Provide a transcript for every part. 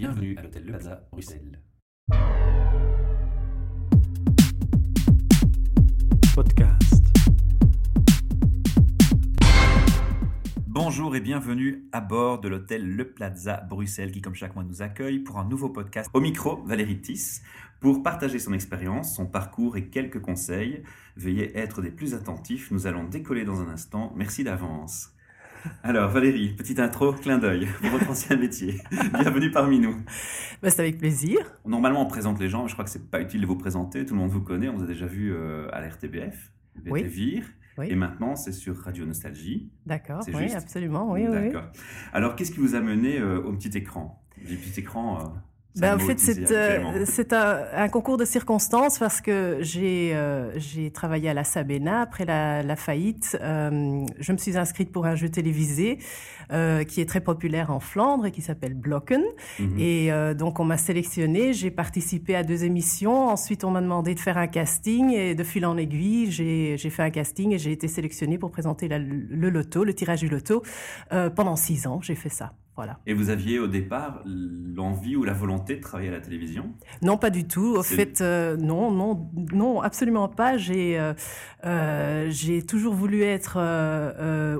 Bienvenue à l'hôtel Le Plaza, Bruxelles. Podcast. Bonjour et bienvenue à bord de l'hôtel Le Plaza Bruxelles qui, comme chaque mois, nous accueille pour un nouveau podcast. Au micro, Valérie Tiss, pour partager son expérience, son parcours et quelques conseils. Veuillez être des plus attentifs, nous allons décoller dans un instant. Merci d'avance. Alors Valérie, petite intro, clin d'œil pour votre ancien métier. Bienvenue parmi nous. Bah, c'est avec plaisir. Normalement, on présente les gens, mais je crois que c'est pas utile de vous présenter. Tout le monde vous connaît, on vous a déjà vu euh, à l'RTBF. Vire, Oui. et maintenant c'est sur Radio Nostalgie. D'accord, C'est oui, juste absolument, oui, oui, oui. D'accord. Alors, qu'est-ce qui vous a mené euh, au petit écran? Du petit écran. euh, Ben, en fait, c'est euh, un, un concours de circonstances parce que j'ai euh, j'ai travaillé à la Sabena après la, la faillite. euh, je me suis inscrite pour un jeu télévisé euh, qui est très populaire en Flandre et qui s'appelle Blocken. Mhm. Et euh, donc, on m'a sélectionné. J'ai participé à deux émissions. Ensuite, on m'a demandé de faire un casting. Et de fil en aiguille, j'ai j'ai fait un casting et j'ai été sélectionnée pour présenter la- le loto, le tirage du loto. Euh, pendant six ans, j'ai fait ça. Voilà. Et vous aviez au départ l'envie ou la volonté de travailler à la télévision? Non, pas du tout. Au fait, euh, non, non, non, absolument pas. J'ai, euh, euh, j'ai toujours voulu être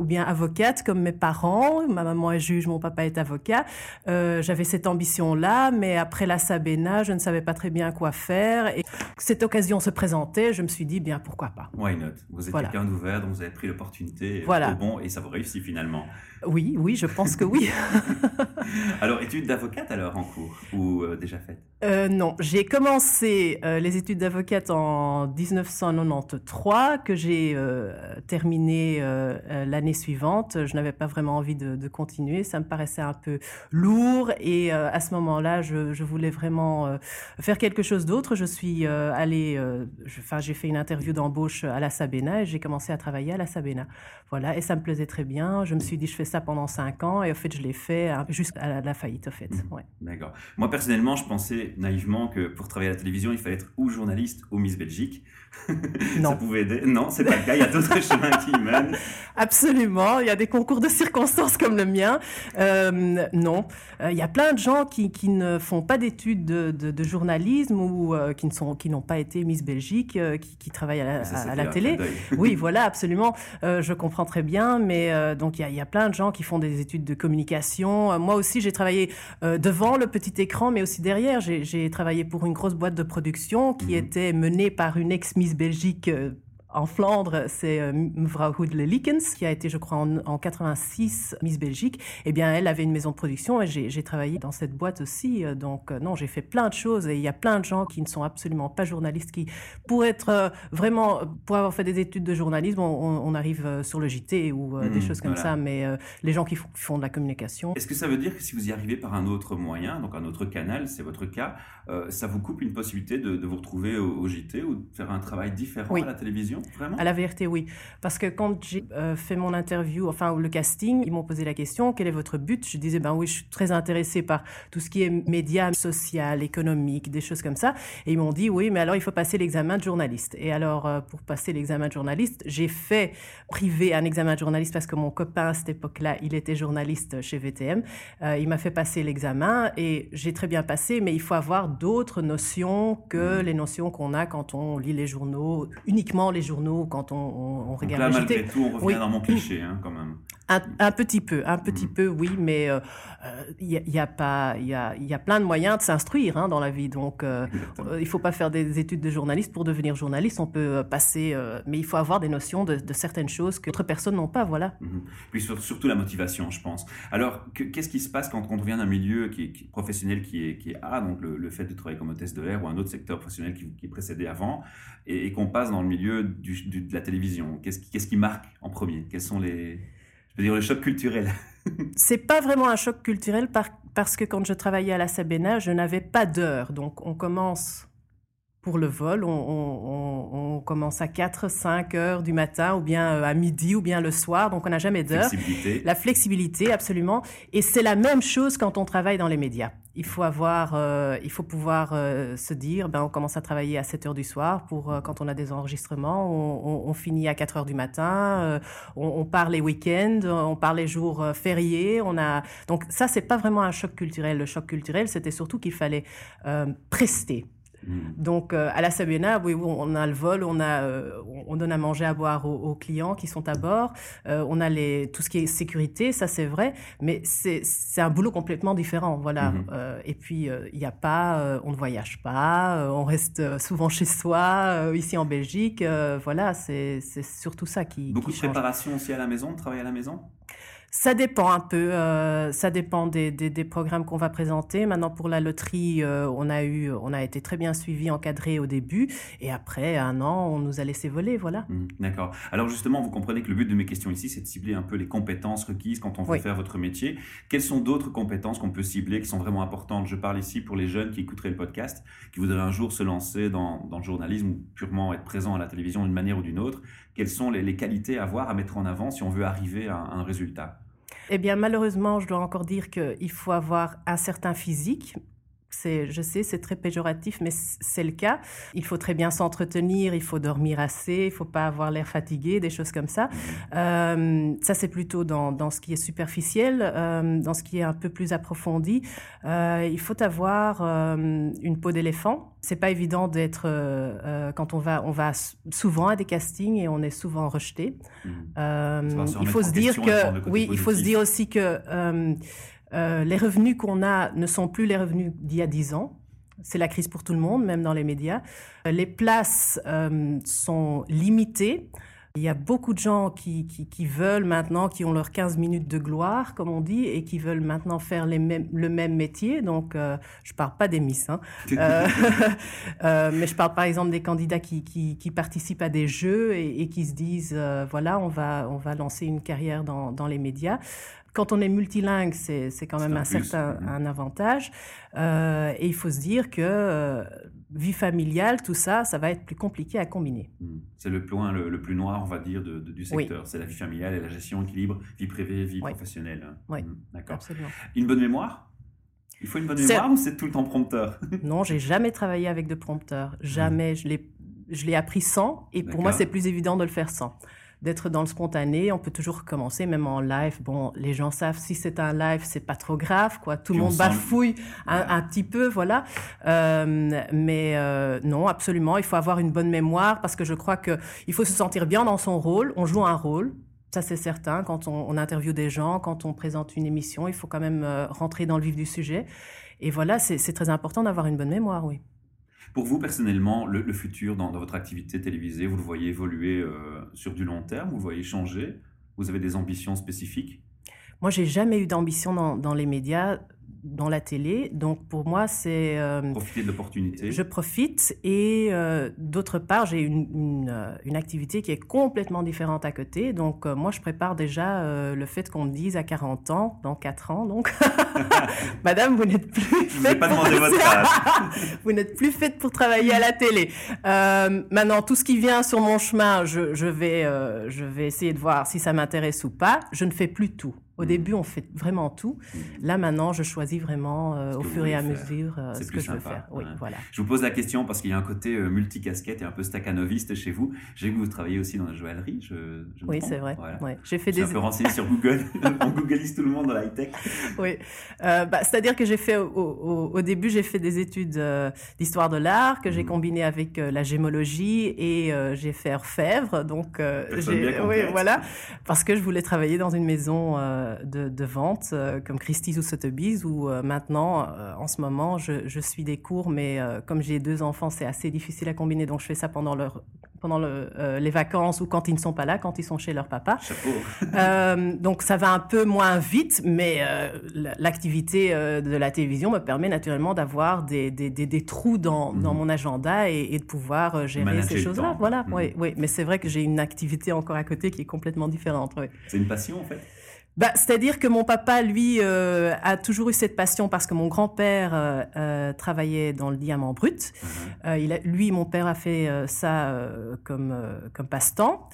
ou bien avocate comme mes parents. Ma maman est juge, mon papa est avocat. J'avais cette ambition-là, mais après la Sabena, je ne savais pas très bien quoi faire. Et cette occasion se présentait. Je me suis dit, bien, pourquoi pas. Why not? Vous êtes Voilà. quelqu'un d'ouvert, donc vous avez pris l'opportunité Voilà. bon et ça vous réussit finalement. Oui, oui, je pense que oui. Alors, études d'avocate alors en cours ou euh, déjà faites Euh, non, j'ai commencé euh, les études d'avocate en 1993, que j'ai euh, terminé euh, l'année suivante. Je n'avais pas vraiment envie de, de continuer, ça me paraissait un peu lourd et à ce moment-là, je, je voulais vraiment faire quelque chose d'autre. Je suis allée, enfin, j'ai fait une interview d'embauche à la Sabena et j'ai commencé à travailler à la Sabena. Voilà, et ça me plaisait très bien. Je me suis dit, je fais ça pendant cinq ans et au fait, je l'ai fait hein, jusqu'à la, la faillite, au fait. Ouais. D'accord. Moi personnellement, je pensais naïvement que pour travailler à la télévision, il fallait être ou journaliste ou Miss Belgique. Non. Ça pouvait aider. Non, c'est pas le cas. Il y a d'autres chemins qui y mènent. Absolument, il y a des concours de circonstances comme le mien. Euh, non, Euh, il y a plein de gens qui, qui ne font pas d'études de, de- de journalisme ou euh, qui ne sont qui n'ont pas été Miss Belgique, euh, qui, qui travaillent à la, Ça, à- c'était à la un télé. Oui, voilà, absolument. Je comprends très bien, mais donc il y a, il y a plein de gens qui font des études de communication. Moi aussi, j'ai travaillé devant le petit écran, mais aussi derrière. J'ai j'ai travaillé pour une grosse boîte de production qui était menée par une ex-Miss Belgique. Euh, en Flandre, c'est euh, mevrouw Hoedle Likens, qui a été, je crois, en, en 86 Miss Belgique. Eh bien, elle avait une maison de production et j'ai travaillé dans cette boîte aussi. Euh, Donc, euh, non, j'ai fait plein de choses et il y a plein de gens qui ne sont absolument pas journalistes, qui, pour être euh, vraiment, pour avoir fait des études de journalisme, on, arrive euh, sur le JT ou euh, des Mhm, choses comme voilà. ça. Mais euh, les gens qui font, de la communication, Est-ce que ça veut dire que si vous y arrivez par un autre moyen, donc un autre canal, c'est votre cas, euh, ça vous coupe une possibilité de, de vous retrouver au, au JT ou de faire un travail différent Oui. à la télévision? Vraiment À la vérité, oui. Parce que quand j'ai euh, fait mon interview, enfin le casting, ils m'ont posé la question quel est votre but? Je disais ben oui, je suis très intéressée par tout ce qui est médias, social, économique, des choses comme ça. Et ils m'ont dit oui, mais alors il faut passer l'examen de journaliste. Et alors euh, pour passer l'examen de journaliste, j'ai fait privé un examen de journaliste parce que mon copain à cette époque-là, il était journaliste chez VTM. Euh, il m'a fait passer l'examen et j'ai très bien passé, mais il faut avoir d'autres notions que Mhm. les notions qu'on a quand on lit les journaux, uniquement les journaux, quand on, on- on Donc regarde là, les malgré tout, on revient Oui. dans mon cliché, hein, quand même. Un, un petit peu, un petit Mhm. peu, oui, mais euh, euh, il y, a, il y a pas, il y a, il y a plein de moyens de s'instruire hein, dans la vie. Donc, euh, euh, il faut pas faire des études de journaliste pour devenir journaliste. On peut euh, passer, euh, mais il faut avoir des notions de, de certaines choses que d'autres personnes n'ont pas. Voilà. Mhm. Puis sur- surtout la motivation, je pense. Alors, que- qu'est-ce qui se passe quand on vient d'un milieu qui est, qui professionnel, qui est, qui est A, donc le, le fait de travailler comme hôtesse de l'air, ou un autre secteur professionnel qui, qui précédait avant, et, et qu'on passe dans le milieu du- du- de la télévision? Qu'est-ce qui, qu'est-ce qui marque en premier? Quels sont les, je veux dire, les chocs culturels C'est pas vraiment un choc culturel par- parce que quand je travaillais à la Sabena, je n'avais pas d'heure. Donc, on commence pour le vol, on, commence à 4, 5 heures du matin, ou bien euh, à midi, ou bien le soir, donc on n'a jamais d'heure. La flexibilité, absolument. Et c'est la même chose quand on travaille dans les médias. Il faut avoir, euh, il faut pouvoir euh, se dire, ben on commence à travailler à 7 heures du soir pour quand on a des enregistrements, on, finit à 4 heures du matin, on, on, part les week-ends, on part les jours fériés, on a donc ça c'est pas vraiment un choc culturel. Le choc culturel, c'était surtout qu'il fallait prester. Mm. Donc euh, à la Sabena, oui, on a le vol, on a, euh, on donne à manger, à boire aux, clients qui sont à bord, euh, on a les, tout ce qui est sécurité, ça c'est vrai, mais c'est un boulot complètement différent, voilà. Mm-hmm. et puis il n'y a pas, on ne voyage pas, on reste souvent chez soi, ici en Belgique, voilà, c'est surtout ça qui. Beaucoup de préparation aussi à la maison, de travail à la maison? Ça dépend un peu, euh, ça dépend des, des, programmes qu'on va présenter. Maintenant, pour la loterie, euh, on a eu, on a été très bien suivi, encadré au début, et après un an, on nous a laissé voler, voilà. Mmh, d'accord. Alors justement, vous comprenez que le but de mes questions ici, c'est de cibler un peu les compétences requises quand on veut faire votre métier. Quelles sont d'autres compétences qu'on peut cibler qui sont vraiment importantes? Je parle ici pour les jeunes qui écouteraient le podcast, qui voudraient un jour se lancer dans, dans le journalisme ou purement être présent à la télévision d'une manière ou d'une autre. Quelles sont les, qualités à avoir, à mettre en avant si on veut arriver à un résultat? Eh bien, malheureusement, je dois encore dire qu'il faut avoir un certain physique, je sais, c'est très péjoratif, mais c'est le cas. Il faut très bien s'entretenir, il faut dormir assez, il faut pas avoir l'air fatigué, des choses comme ça. Euh, ça, c'est plutôt dans, dans, ce qui est superficiel, euh, dans ce qui est un peu plus approfondi. Euh, il faut avoir une peau d'éléphant. C'est pas évident d'être quand on va, on va souvent à des castings et on est souvent rejeté. Mmh. il faut se dire que, oui, il faut se dire aussi que euh, les revenus qu'on a ne sont plus les revenus d'il y a 10 ans. C'est la crise pour tout le monde, même dans les médias. Euh, les places euh, sont limitées. Il y a beaucoup de gens qui, veulent maintenant, qui ont leurs 15 minutes de gloire, comme on dit, et qui veulent maintenant faire le même métier. Donc, je ne parle pas des Miss, hein. mais je parle par exemple des candidats qui, participent à des jeux et, qui se disent, voilà, on va, on va lancer une carrière dans, dans les médias. Quand on est multilingue, c'est quand même un, certain un avantage. Euh, et il faut se dire que euh, vie familiale, tout ça, ça va être plus compliqué à combiner. Hmm. C'est le point le, plus noir, on va dire, du secteur. C'est la vie familiale et la gestion équilibre, vie privée, vie professionnelle. Oui, hmm. d'accord. Absolument. Une bonne mémoire? Il faut une bonne mémoire ou c'est tout le temps prompteur? Non, j'ai jamais travaillé avec de prompteur. Jamais. Hmm. Je l'ai appris sans. Et pour moi, c'est plus évident de le faire sans d'être dans le spontané. On peut toujours recommencer, même en live. Bon, les gens savent si c'est un live, c'est pas trop grave, quoi. Tout le monde bafouille un, petit peu, voilà. Euh, mais euh, non, absolument, il faut avoir une bonne mémoire parce que je crois que il faut se sentir bien dans son rôle. On joue un rôle. Ça, c'est certain. Quand on, on interviewe des gens, quand on présente une émission, il faut quand même euh, rentrer dans le vif du sujet. Et voilà, c'est très important d'avoir une bonne mémoire, oui. Pour vous, personnellement, le, futur dans, votre activité télévisée, vous le voyez évoluer euh, sur du long terme Vous le voyez changer? Vous avez des ambitions spécifiques? Moi, j'ai jamais eu d'ambition dans, dans, les médias dans la télé. Donc pour moi, c'est... Euh, Profiter de l'opportunité. Je profite et euh, d'autre part, j'ai une, euh, une, activité qui est complètement différente à côté. Donc moi, je prépare déjà le fait qu'on me dise à 40 ans, dans 4 ans, donc, Madame, vous n'êtes plus faite pas pour... votre vous n'êtes plus faite pour travailler à la télé. maintenant, tout ce qui vient sur mon chemin, je, je vais, je vais essayer de voir si ça m'intéresse ou pas. Je ne fais plus tout. Au mm. début, on fait vraiment tout. Mm. Là, maintenant, je choisis vraiment euh, au fur et à mesure euh, ce que je veux faire. Oui, voilà. Je vous pose la question parce qu'il y a un côté euh, multicasquette et un peu staccanoviste chez vous. J'ai vu que vous travaillez aussi dans la joaillerie. Je, oui, c'est vrai. J'ai fait des. un peu renseigné sur Google. on googleise tout le monde dans la tech. Oui. Bah, c'est-à-dire que j'ai fait au, début, j'ai fait des études d'histoire de l'art que j'ai mm. combiné avec la gémologie et j'ai fait orfèvre. Donc, oui, voilà, parce que je voulais travailler dans une maison de, vente euh, comme Christie's ou Sotheby's où euh, maintenant, euh, en ce moment, je, suis des cours, mais comme j'ai deux enfants, c'est assez difficile à combiner, donc je fais ça pendant leur pendant les vacances ou quand ils ne sont pas là, quand ils sont chez leur papa. donc ça va un peu moins vite, mais l'activité de la télévision me permet naturellement d'avoir des, des, trous dans, dans, mhm. mon agenda et, de pouvoir gérer ces choses-là. Voilà, mhm. oui, oui. Mais c'est vrai que j'ai une activité encore à côté qui est complètement différente. C'est une passion en fait? Bah, C'est-à-dire que mon papa, lui, euh, a toujours eu cette passion parce que mon grand-père euh, euh, travaillait dans le diamant brut. Mhm. il a, lui, mon père a fait ça comme, comme passe-temps,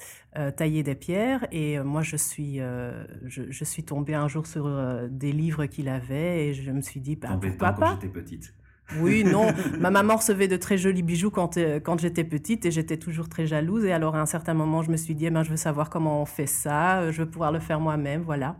tailler des pierres. Et moi, je suis, je, je, suis tombée un jour sur des livres qu'il avait et je me suis dit, bah, pourquoi pas? quand j'étais petite oui, non. Ma maman recevait de très jolis bijoux quand, quand j'étais petite et j'étais toujours très jalouse. Et alors, à un certain moment, je me suis dit, eh ben, je veux savoir comment on fait ça, je veux pouvoir le faire moi-même, voilà.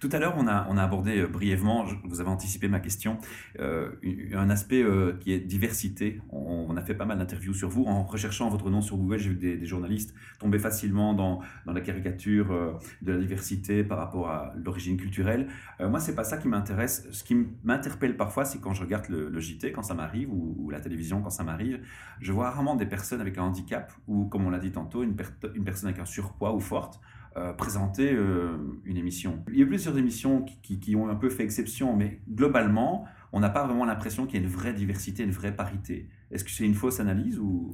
Tout à l'heure, on a, abordé euh, brièvement, vous avez anticipé ma question, euh, un aspect euh, qui est diversité. On, a fait pas mal d'interviews sur vous. En recherchant votre nom sur Google, j'ai vu des, journalistes tomber facilement dans, dans la caricature de la diversité par rapport à l'origine culturelle. moi, c'est pas ça qui m'intéresse. Ce qui m'interpelle parfois, c'est quand je regarde le, JT, quand ça m'arrive, ou, la télévision, quand ça m'arrive, je vois rarement des personnes avec un handicap, ou comme on l'a dit tantôt, une, une personne avec un surpoids ou forte. Euh, présenter euh, une émission. Il y a plusieurs émissions qui, qui, ont un peu fait exception, mais globalement, on n'a pas vraiment l'impression qu'il y a une vraie diversité, une vraie parité. Est-ce que c'est une fausse analyse ou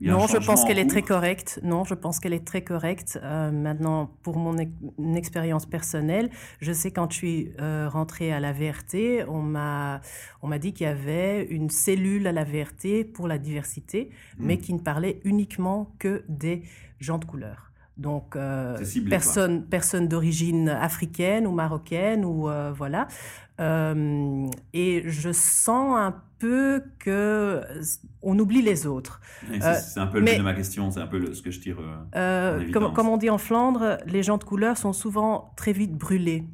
non, je pense qu'elle est très correcte. Non, je pense qu'elle est très correcte. Euh, maintenant, pour mon expérience personnelle, je sais quand je suis rentrée à la VRT, on m'a on m'a dit qu'il y avait une cellule à la VRT pour la diversité, hmm. mais qui ne parlait uniquement que des gens de couleur. Donc, euh, personne, personne d'origine africaine ou marocaine, ou euh, voilà. Euh, et je sens un peu que on oublie les autres. c'est un peu le but de ma question, c'est un peu ce que je tire. comme, comme on dit en Flandre, les gens de couleur sont souvent très vite brûlés.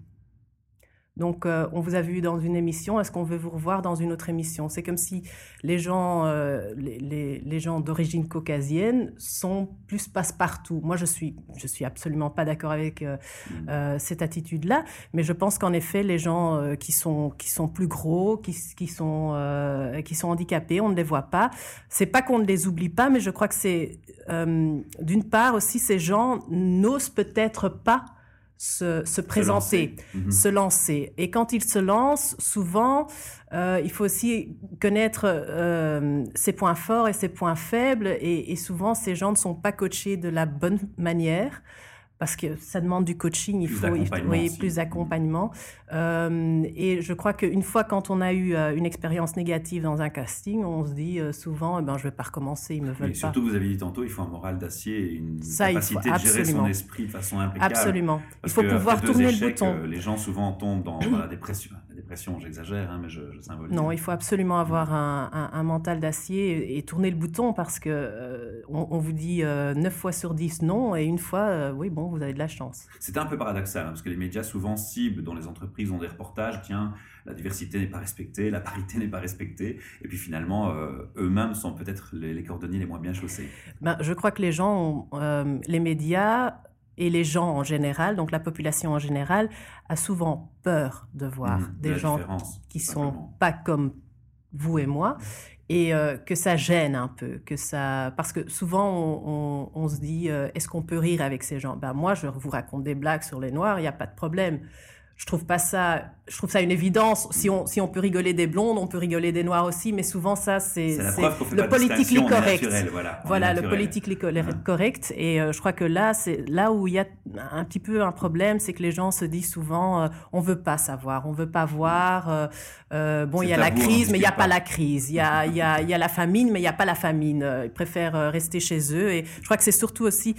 Donc, euh, on vous a vu dans une émission, est-ce qu'on veut vous revoir dans une autre émission? C'est comme si les gens, euh, les, gens d'origine caucasienne sont plus passe-partout. Moi, je suis, je suis absolument pas d'accord avec euh, mm. cette attitude-là, mais je pense qu'en effet, les gens qui sont qui sont plus gros, qui, qui sont qui sont handicapés, on ne les voit pas. C'est pas qu'on ne les oublie pas, mais je crois que c'est d'une part aussi ces gens n'osent peut-être pas se, présenter, mhm. se lancer. Et quand il se lance, souvent, euh, il faut aussi connaître euh, ses points forts et ses points faibles. Et, et, souvent, ces gens ne sont pas coachés de la bonne manière parce que ça demande du coaching, il faut oui, plus d'accompagnement. Euh, et je crois qu'une fois, quand on a eu euh, une expérience négative dans un casting, on se dit euh, souvent, eh ben, je ne vais pas recommencer, ils me veulent pas. Surtout, vous avez dit tantôt, il faut un moral d'acier et une capacité de gérer son esprit de façon impeccable. Absolument. il faut pouvoir tourner le bouton. Les gens souvent tombent dans, la dépression. J'exagère, hein, mais je, je symbolise. Non, il faut absolument avoir un, un, mental d'acier et, tourner le bouton parce que on, vous dit 9 fois sur 10 non et une fois, oui, bon, vous avez de la chance. C'est un peu paradoxal, hein, parce que les médias souvent ciblent dans les entreprises, ont des reportages, tiens, la diversité n'est pas respectée, la parité n'est pas respectée, et puis finalement, euh, eux-mêmes sont peut-être les, cordonniers les moins bien chaussés. Ben, je crois que les gens, euh, les médias et les gens en général, donc la population en général, a souvent peur de voir mmh, des gens qui sont pas comme vous et moi. Et euh, que ça gêne un peu, que ça, parce que souvent on, on, se dit, euh, est-ce qu'on peut rire avec ces gens? Ben moi, je vous raconte des blagues sur les noirs, il n'y a pas de problème je trouve pas ça je trouve ça une évidence. Si on si on peut rigoler des blondes on peut rigoler des noirs aussi mais souvent ça c'est le politique correct. voilà, voilà le politique correct. Et euh, je crois que là c'est là où il y a un petit peu un problème c'est que les gens se disent souvent euh, on veut pas savoir on veut pas voir euh, bon il y a la crise mais il y a pas, la crise. Il y a il y a il y a la famine mais il y a pas la famine. Ils préfèrent rester chez eux. Et je crois que c'est surtout aussi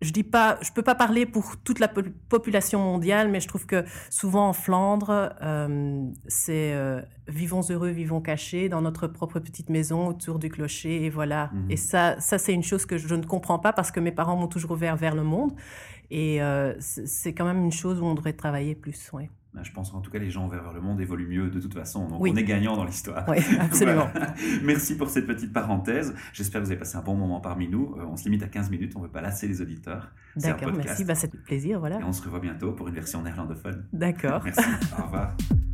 je dis pas, je peux pas parler pour toute la population mondiale, mais je trouve que souvent en Flandre, euh, c'est euh, vivons heureux, vivons cachés dans notre propre petite maison autour du clocher, et voilà. Mhm. Et ça, ça c'est une chose que je ne comprends pas parce que mes parents m'ont toujours ouvert vers le monde, et euh, c'est quand même une chose où on devrait travailler plus. Ouais. Bah, je pense qu'en tout cas, les gens vers le monde évoluent mieux de toute façon. Donc, on est gagnant dans l'histoire. Oui, absolument. Merci pour cette petite parenthèse. J'espère que vous avez passé un bon moment parmi nous. Euh, on se limite à 15 minutes. On ne veut pas lasser les auditeurs. D'accord, merci. Bah, c'est plaisir. Voilà. Et on se revoit bientôt pour une version néerlandophone. D'accord. merci. Au revoir.